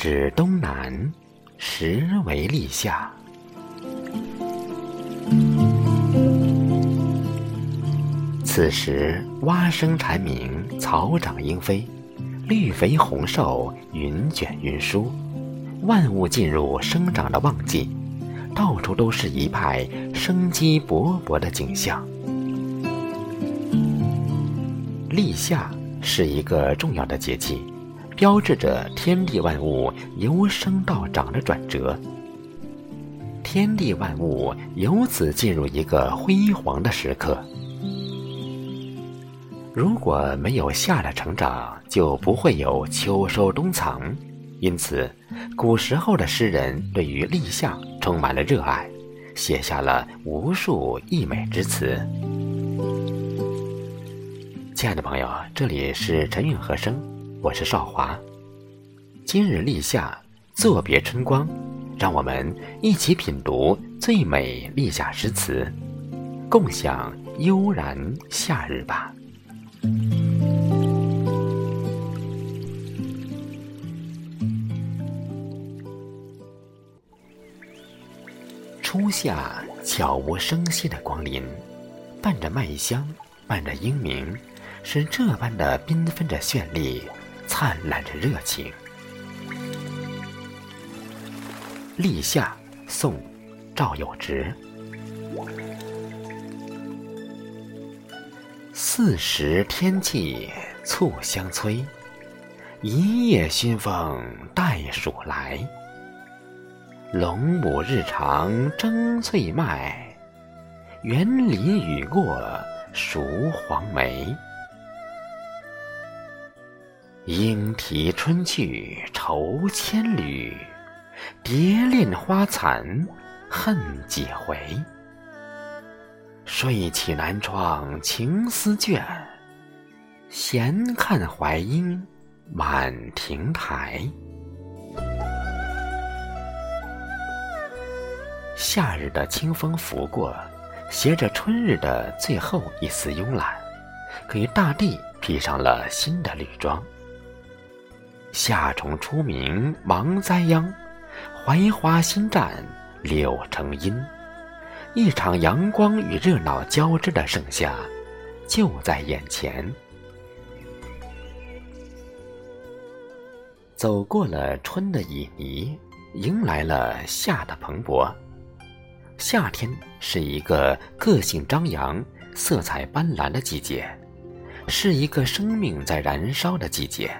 指东南，实为立夏。此时蛙声蝉鸣，草长莺飞，绿肥红瘦，云卷云舒，万物进入生长的旺季，到处都是一派生机勃勃的景象。立夏是一个重要的节气，标志着天地万物由生到长的转折，天地万物由此进入一个辉煌的时刻。如果没有夏的成长，就不会有秋收冬藏。因此，古时候的诗人对于立夏充满了热爱，写下了无数溢美之词。亲爱的朋友，这里是陈韵和声，我是少华。今日立夏，作别春光，让我们一起品读最美立夏诗词，共享悠然夏日吧。初夏悄无声息的光临，伴着麦香，伴着莺鸣，是这般的缤纷着绚丽，灿烂着热情。立夏，宋，赵有直。四时天气促相催，一夜熏风带暑来。龙母日长争翠麦，园林雨过熟黄梅。莺啼春去愁千缕，蝶恋花残恨几回。睡起南窗情思倦，闲看槐荫满亭台。夏日的清风拂过，携着春日的最后一丝慵懒，给大地披上了新的绿装。夏虫出鸣忙栽秧，槐花新绽柳成荫。一场阳光与热闹交织的盛夏，就在眼前。走过了春的旖旎，迎来了夏的蓬勃。夏天是一个个性张扬、色彩斑斓的季节，是一个生命在燃烧的季节。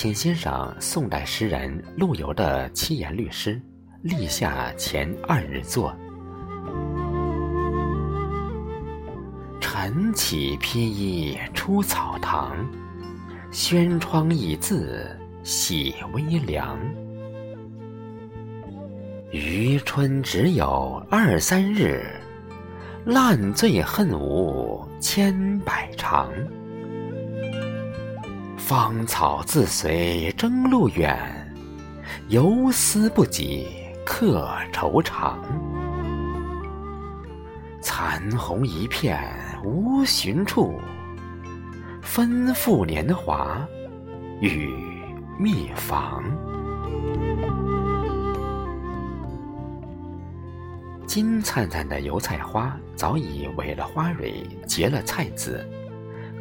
请欣赏宋代诗人陆游的七言律诗。立夏前二日作，晨起披衣出草堂，轩窗倚字喜微凉。余春只有二三日，烂醉恨无千百场。芳草自随征路远，游丝不及。客愁长，残红一片无寻处，分付年华与蜜房。金灿灿的油菜花早已萎了花蕊，结了菜籽，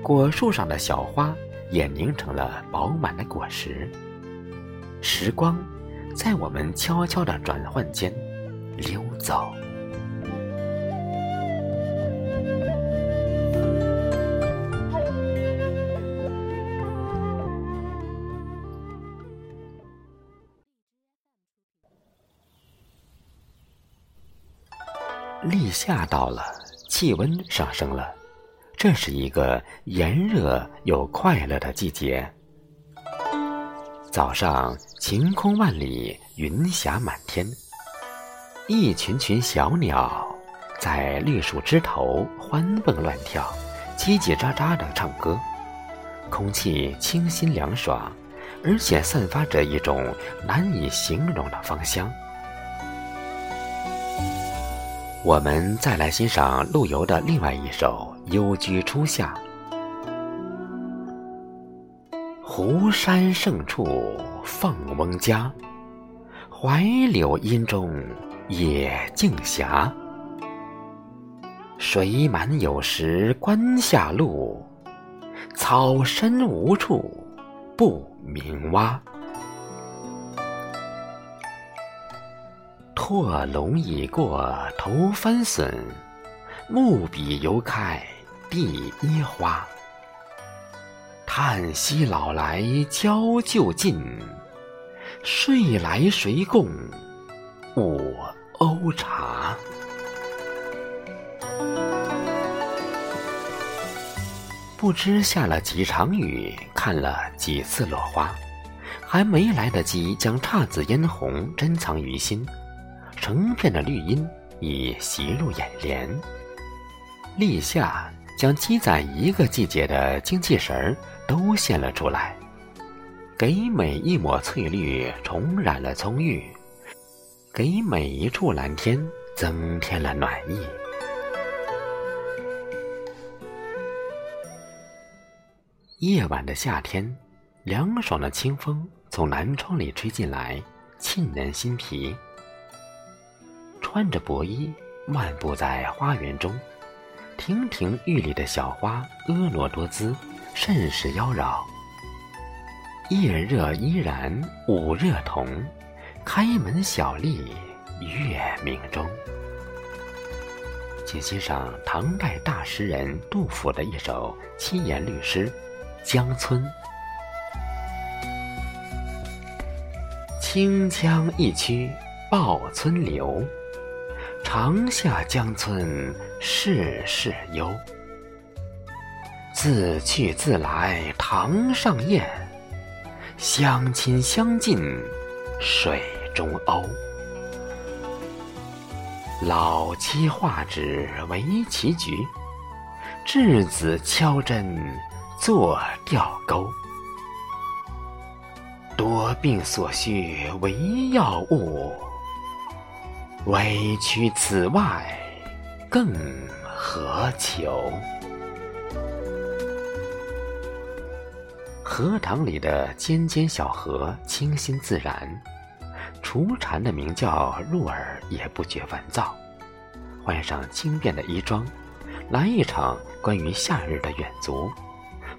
果树上的小花也凝成了饱满的果实。时光。在我们悄悄的转换间溜走。立夏到了，气温上升了，这是一个炎热又快乐的季节。早上晴空万里，云霞满天，一群群小鸟在绿树枝头欢蹦乱跳，叽叽喳喳的唱歌。空气清新凉爽，而且散发着一种难以形容的芳香。我们再来欣赏陆游的另外一首《幽居初夏》。湖山胜处凤翁家，槐柳阴中野径斜。水满有时关下路，草深无处不鸣蛙。破龙已过头翻笋，木笔犹开第一花。叹息老来交旧尽，睡来谁共五瓯茶？不知下了几场雨，看了几次落花，还没来得及将姹紫嫣红珍藏于心，成片的绿荫已袭入眼帘。立夏将积攒一个季节的精气神儿。都现了出来，给每一抹翠绿重染了葱郁，给每一处蓝天增添了暖意。夜晚的夏天，凉爽的清风从南窗里吹进来，沁人心脾。穿着薄衣，漫步在花园中，亭亭玉立的小花婀娜多姿。甚是妖娆。夜热依然午热同，开门小立月明中。请欣赏唐代大诗人杜甫的一首七言律诗《江村》：清江一曲报村流，长下江村事事幽。自去自来堂上燕，相亲相近水中鸥。老妻画纸为棋局，稚子敲针作钓钩。多病所需为药物，委屈此外更何求？荷塘里的尖尖小河清新自然，雏蝉的鸣叫入耳也不觉烦躁。换上轻便的衣装，来一场关于夏日的远足，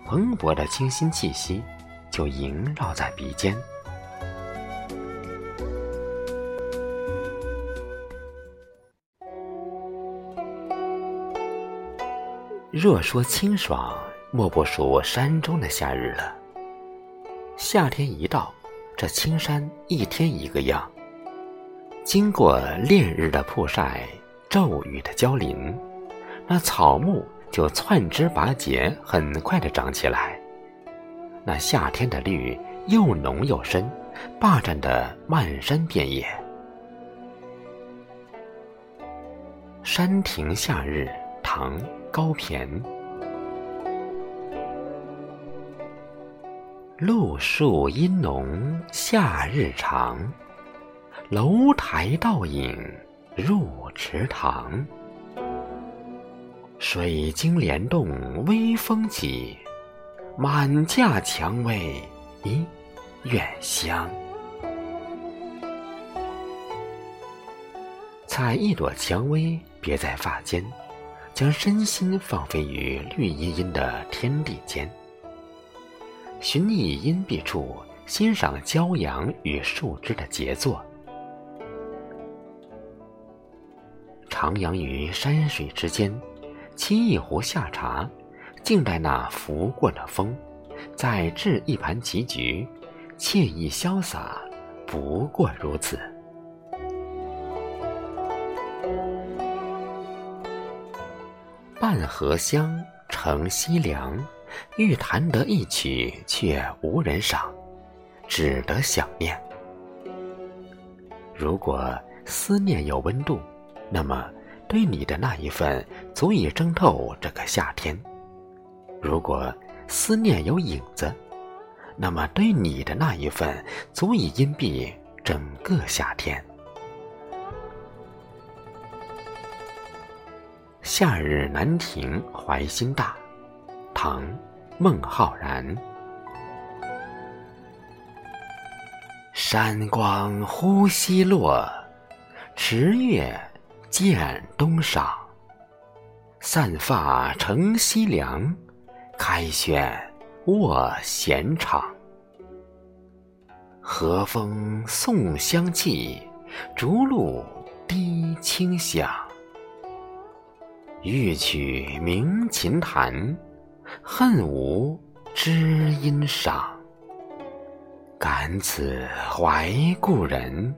蓬勃的清新气息就萦绕在鼻尖。若说清爽，莫不属山中的夏日了。夏天一到，这青山一天一个样。经过烈日的曝晒，骤雨的浇淋，那草木就窜枝拔节，很快的长起来。那夏天的绿又浓又深，霸占的漫山遍野。《山亭夏日》唐·高骈。露树阴浓夏日长，楼台倒影入池塘。水晶帘动微风起，满架蔷薇一院香。采一朵蔷薇别在发间，将身心放飞于绿茵茵的天地间。寻觅阴蔽处，欣赏骄阳与树枝的杰作。徜徉于山水之间，沏一壶夏茶，静待那拂过的风，再置一盘棋局，惬意潇洒，不过如此。半荷香，乘西凉。欲弹得一曲，却无人赏，只得想念。如果思念有温度，那么对你的那一份足以蒸透这个夏天；如果思念有影子，那么对你的那一份足以荫蔽整个夏天。夏日南亭怀心大。唐，孟浩然。山光忽西落，池月渐东赏。散发乘西凉，开轩卧闲场。和风送香气，竹露滴清响。欲取鸣琴弹，恨无知音赏。感此怀故人，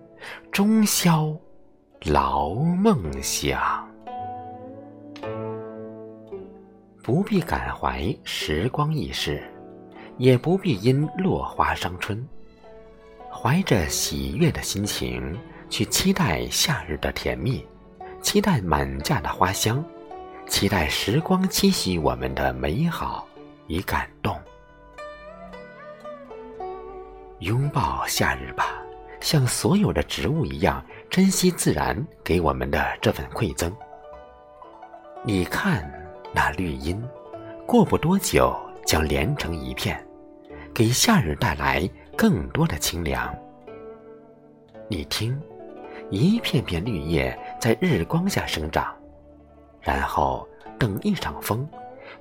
终宵劳梦想。不必感怀时光易逝，也不必因落花伤春。怀着喜悦的心情，去期待夏日的甜蜜，期待满架的花香，期待时光期许我们的美好与感动。拥抱夏日吧，像所有的植物一样，珍惜自然给我们的这份馈赠。你看那绿荫，过不多久将连成一片，给夏日带来更多的清凉。你听，一片片绿叶在日光下生长，然后等一场风，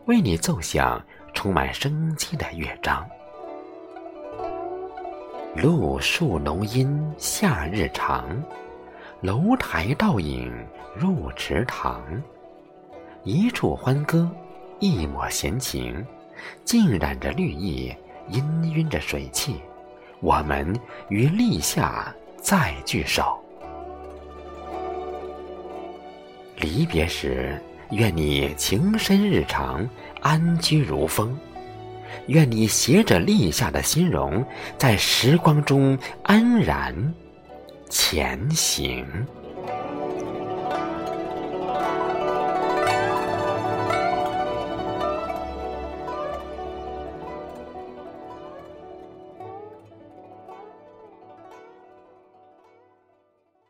为你奏响充满生机的乐章。露树浓荫夏日长，楼台倒影入池塘。一处欢歌，一抹闲情，浸染着绿意，氤氲着水汽。我们于立夏再聚首。离别时，愿你情深日长，安居如风。愿你携着立下的心容，在时光中安然前行。